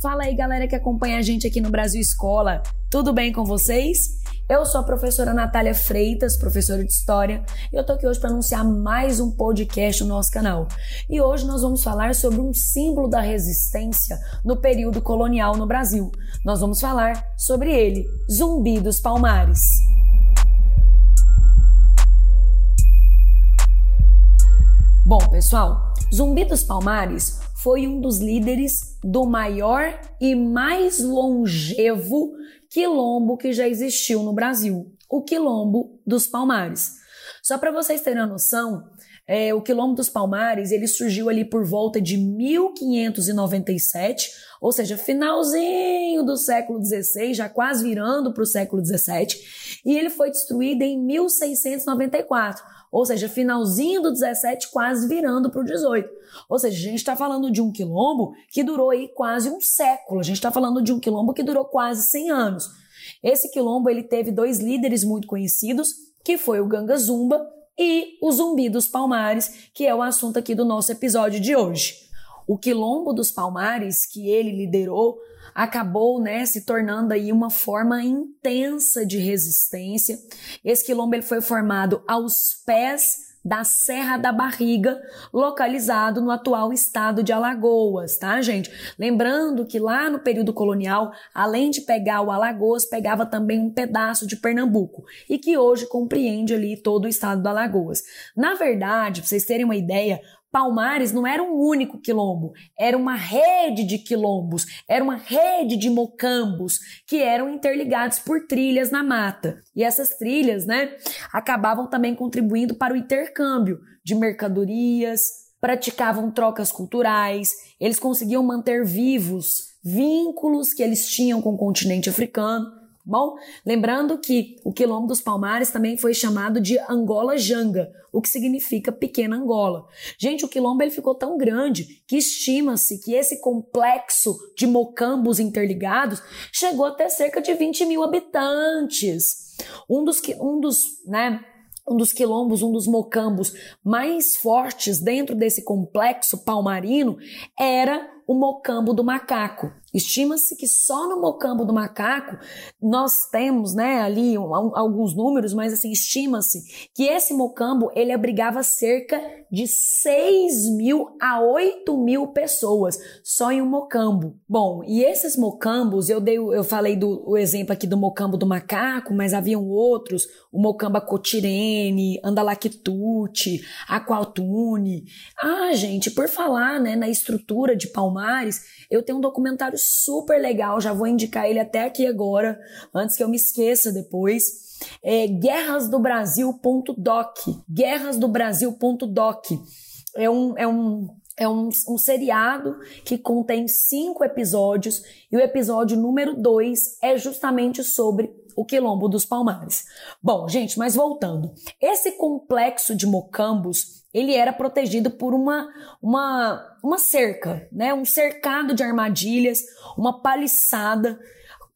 Fala aí, galera que acompanha a gente aqui no Brasil Escola. Tudo bem com vocês? Eu sou a professora Natália Freitas, professora de História, e eu tô aqui hoje para anunciar mais um podcast no nosso canal. E hoje nós vamos falar sobre um símbolo da resistência no período colonial no Brasil. Nós vamos falar sobre ele, Zumbi dos Palmares. Bom, pessoal, Zumbi dos Palmares foi um dos líderes do maior e mais longevo quilombo que já existiu no Brasil, o Quilombo dos Palmares. Só para vocês terem a noção, é, o Quilombo dos Palmares ele surgiu ali por volta de 1597, ou seja, finalzinho do século XVI, já quase virando para o século XVII, e ele foi destruído em 1694 ou seja, finalzinho do 17, quase virando para o 18. Ou seja, a gente está falando de um quilombo que durou aí quase um século. A gente está falando de um quilombo que durou quase 100 anos. Esse quilombo ele teve dois líderes muito conhecidos, que foi o Ganga Zumba e o Zumbi dos Palmares, que é o assunto aqui do nosso episódio de hoje. O quilombo dos Palmares que ele liderou acabou né, se tornando aí uma forma intensa de resistência. Esse quilombo ele foi formado aos pés da Serra da Barriga, localizado no atual estado de Alagoas, tá, gente? Lembrando que lá no período colonial, além de pegar o Alagoas, pegava também um pedaço de Pernambuco e que hoje compreende ali todo o estado do Alagoas. Na verdade, para vocês terem uma ideia, Palmares não era um único quilombo, era uma rede de quilombos, era uma rede de mocambos que eram interligados por trilhas na mata. E essas trilhas, né, acabavam também contribuindo para o intercâmbio de mercadorias, praticavam trocas culturais, eles conseguiam manter vivos vínculos que eles tinham com o continente africano bom? Lembrando que o Quilombo dos Palmares também foi chamado de Angola Janga, o que significa pequena Angola. Gente, o quilombo ele ficou tão grande que estima-se que esse complexo de mocambos interligados chegou a ter cerca de 20 mil habitantes. Um dos, um dos, né, um dos quilombos, um dos mocambos mais fortes dentro desse complexo palmarino era o mocambo do macaco. Estima-se que só no mocambo do macaco nós temos, né, ali um, alguns números, mas assim, estima-se que esse mocambo ele abrigava cerca de 6 mil a 8 mil pessoas só em um mocambo. Bom, e esses mocambos, eu dei, eu falei do o exemplo aqui do mocambo do macaco, mas haviam outros, o mocamba cotirene, andalactute, aqualtune. Ah, gente, por falar, né, na estrutura de Palmares, eu tenho um documentário super legal, já vou indicar ele até aqui agora, antes que eu me esqueça depois. É guerrasdobrasil.doc. Guerrasdobrasil.doc. É um, é um é um, um, seriado que contém cinco episódios e o episódio número dois é justamente sobre o Quilombo dos Palmares. Bom, gente, mas voltando. Esse complexo de mocambos ele era protegido por uma, uma, uma cerca, né? um cercado de armadilhas, uma paliçada,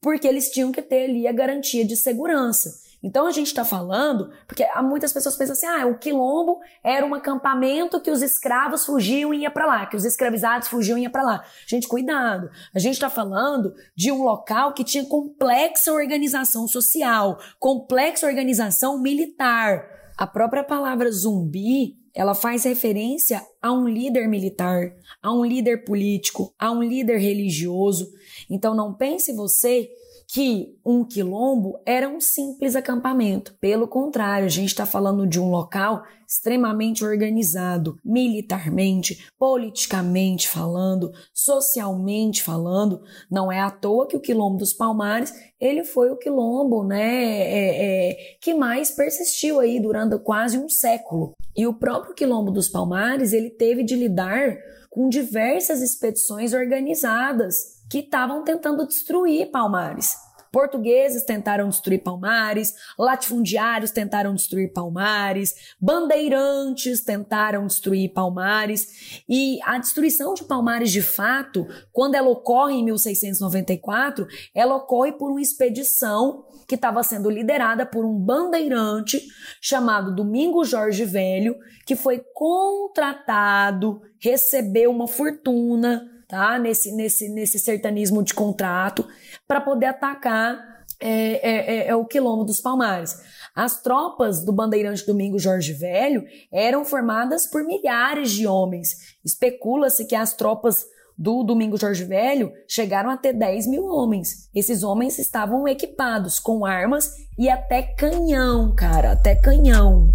porque eles tinham que ter ali a garantia de segurança. Então a gente está falando, porque há muitas pessoas pensam assim: ah, o quilombo era um acampamento que os escravos fugiam e ia para lá, que os escravizados fugiam e ia para lá. Gente, cuidado. A gente está falando de um local que tinha complexa organização social, complexa organização militar. A própria palavra zumbi ela faz referência a um líder militar, a um líder político, a um líder religioso. Então não pense você que um quilombo era um simples acampamento. Pelo contrário, a gente está falando de um local extremamente organizado, militarmente, politicamente falando, socialmente falando. Não é à toa que o quilombo dos Palmares ele foi o quilombo, né, é, é, que mais persistiu aí durante quase um século. E o próprio quilombo dos Palmares ele teve de lidar com diversas expedições organizadas que estavam tentando destruir Palmares. Portugueses tentaram destruir Palmares, latifundiários tentaram destruir Palmares, bandeirantes tentaram destruir Palmares. E a destruição de Palmares, de fato, quando ela ocorre em 1694, ela ocorre por uma expedição que estava sendo liderada por um bandeirante chamado Domingo Jorge Velho, que foi contratado, recebeu uma fortuna tá? Nesse, nesse, nesse sertanismo de contrato, para poder atacar é, é, é, é, o quilombo dos Palmares. As tropas do bandeirante Domingo Jorge Velho eram formadas por milhares de homens. Especula-se que as tropas do Domingo Jorge Velho chegaram a ter 10 mil homens. Esses homens estavam equipados com armas e até canhão, cara, até canhão.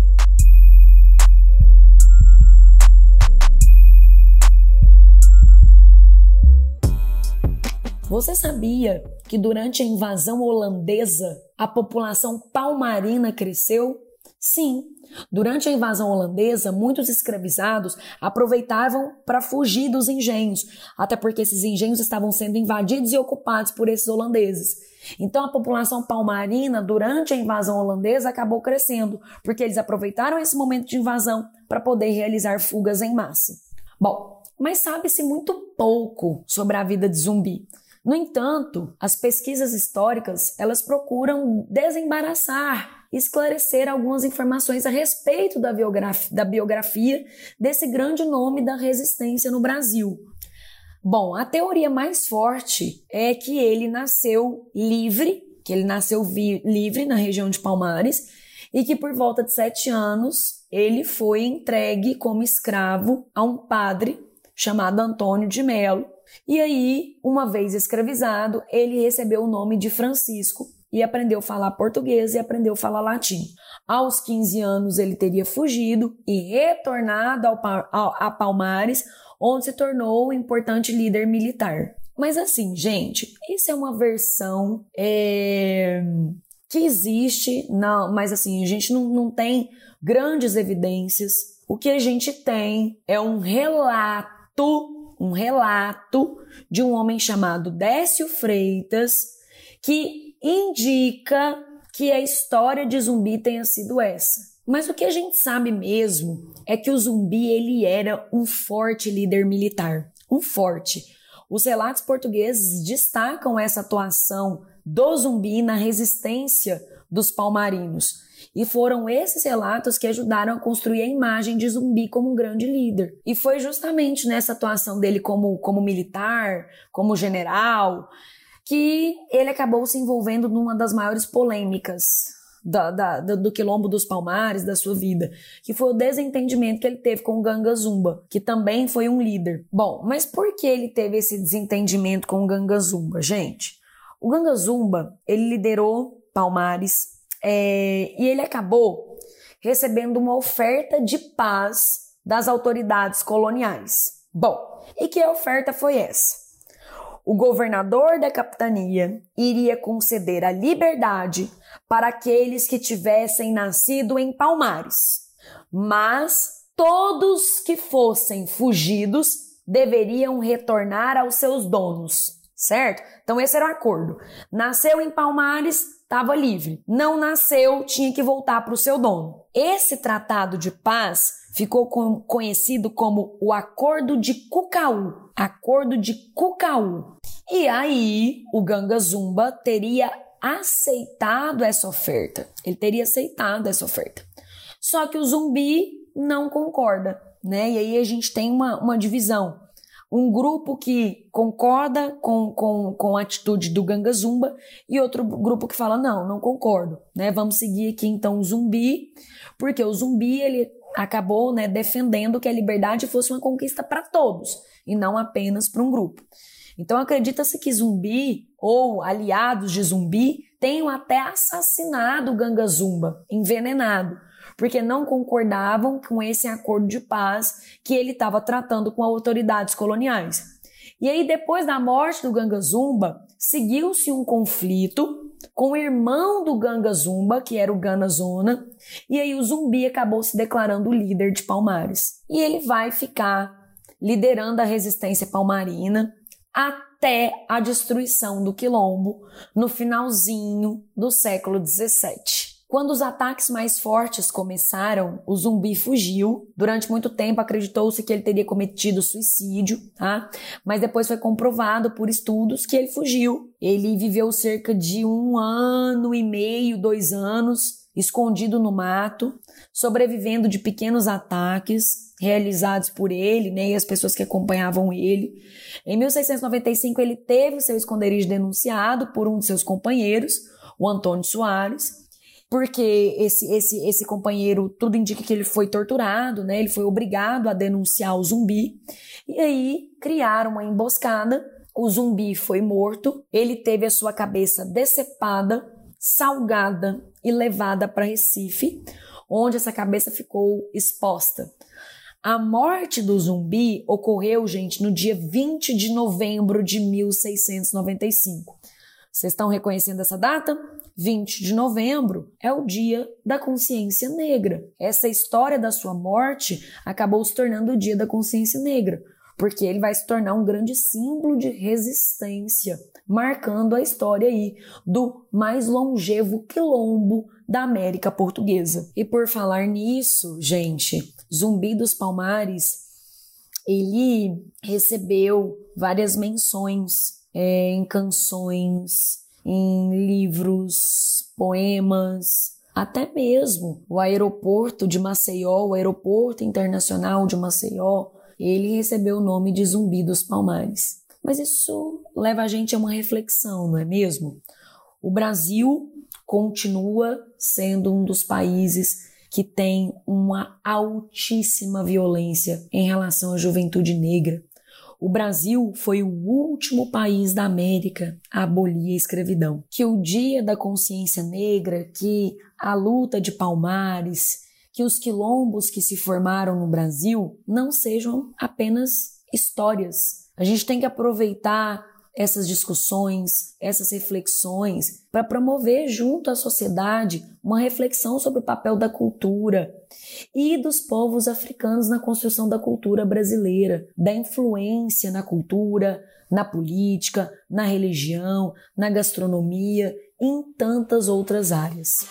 Você sabia que durante a invasão holandesa a população palmarina cresceu? Sim, durante a invasão holandesa, muitos escravizados aproveitavam para fugir dos engenhos, até porque esses engenhos estavam sendo invadidos e ocupados por esses holandeses. Então a população palmarina, durante a invasão holandesa, acabou crescendo, porque eles aproveitaram esse momento de invasão para poder realizar fugas em massa. Bom, mas sabe-se muito pouco sobre a vida de zumbi. No entanto, as pesquisas históricas, elas procuram desembaraçar, esclarecer algumas informações a respeito da biografia, da biografia desse grande nome da resistência no Brasil. Bom, a teoria mais forte é que ele nasceu livre, que ele nasceu livre na região de Palmares e que por volta de sete anos ele foi entregue como escravo a um padre chamado Antônio de Melo, e aí, uma vez escravizado, ele recebeu o nome de Francisco e aprendeu a falar português e aprendeu a falar latim. Aos 15 anos, ele teria fugido e retornado ao, ao, a Palmares, onde se tornou um importante líder militar. Mas assim, gente, isso é uma versão é, que existe, não, mas assim, a gente não, não tem grandes evidências. O que a gente tem é um relato um relato de um homem chamado Décio Freitas que indica que a história de zumbi tenha sido essa. Mas o que a gente sabe mesmo é que o zumbi ele era um forte líder militar, um forte. Os relatos portugueses destacam essa atuação do zumbi na resistência dos palmarinos. E foram esses relatos que ajudaram a construir a imagem de Zumbi como um grande líder. E foi justamente nessa atuação dele como, como militar, como general, que ele acabou se envolvendo numa das maiores polêmicas da, da, do quilombo dos Palmares, da sua vida, que foi o desentendimento que ele teve com o Ganga Zumba, que também foi um líder. Bom, mas por que ele teve esse desentendimento com o Ganga Zumba, gente? O Ganga Zumba, ele liderou Palmares é, e ele acabou recebendo uma oferta de paz das autoridades coloniais. Bom, e que oferta foi essa? O governador da capitania iria conceder a liberdade para aqueles que tivessem nascido em Palmares, mas todos que fossem fugidos deveriam retornar aos seus donos, certo? Então esse era o acordo. Nasceu em Palmares, estava livre. Não nasceu, tinha que voltar para o seu dono. Esse tratado de paz ficou conhecido como o Acordo de Cucaú. Acordo de Cucaú. E aí, o Ganga Zumba teria aceitado essa oferta. Ele teria aceitado essa oferta. Só que o zumbi não concorda, né? E aí a gente tem uma, uma divisão um grupo que concorda com, com, com a atitude do Ganga Zumba e outro grupo que fala, não, não concordo, né? Vamos seguir aqui então o zumbi, porque o zumbi ele acabou né, defendendo que a liberdade fosse uma conquista para todos e não apenas para um grupo. Então acredita-se que zumbi ou aliados de zumbi tenham até assassinado o Ganga Zumba, envenenado porque não concordavam com esse acordo de paz que ele estava tratando com autoridades coloniais. E aí, depois da morte do Ganga Zumba, seguiu-se um conflito com o irmão do Ganga Zumba, que era o Gana Zona, e aí o zumbi acabou se declarando líder de Palmares. E ele vai ficar liderando a resistência palmarina até a destruição do quilombo no finalzinho do século XVII. Quando os ataques mais fortes começaram, o zumbi fugiu. Durante muito tempo acreditou-se que ele teria cometido suicídio, tá? Mas depois foi comprovado por estudos que ele fugiu. Ele viveu cerca de um ano e meio, dois anos escondido no mato, sobrevivendo de pequenos ataques realizados por ele né, e as pessoas que acompanhavam ele. Em 1695, ele teve o seu esconderijo denunciado por um de seus companheiros, o Antônio Soares, porque esse, esse, esse companheiro, tudo indica que ele foi torturado, né? Ele foi obrigado a denunciar o zumbi. E aí criaram uma emboscada. O zumbi foi morto. Ele teve a sua cabeça decepada, salgada e levada para Recife, onde essa cabeça ficou exposta. A morte do zumbi ocorreu, gente, no dia 20 de novembro de 1695. Vocês estão reconhecendo essa data? 20 de novembro é o dia da consciência negra. Essa história da sua morte acabou se tornando o dia da consciência negra, porque ele vai se tornar um grande símbolo de resistência, marcando a história aí do mais longevo quilombo da América Portuguesa. E por falar nisso, gente, Zumbi dos Palmares, ele recebeu várias menções é, em canções, em livros, poemas, até mesmo o aeroporto de Maceió, o aeroporto internacional de Maceió, ele recebeu o nome de Zumbi dos Palmares. Mas isso leva a gente a uma reflexão, não é mesmo? O Brasil continua sendo um dos países que tem uma altíssima violência em relação à juventude negra. O Brasil foi o último país da América a abolir a escravidão. Que o Dia da Consciência Negra, que a luta de Palmares, que os quilombos que se formaram no Brasil não sejam apenas histórias. A gente tem que aproveitar essas discussões, essas reflexões, para promover junto à sociedade uma reflexão sobre o papel da cultura e dos povos africanos na construção da cultura brasileira, da influência na cultura, na política, na religião, na gastronomia e em tantas outras áreas.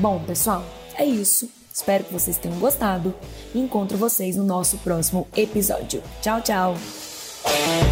Bom, pessoal, é isso. Espero que vocês tenham gostado e encontro vocês no nosso próximo episódio. Tchau, tchau!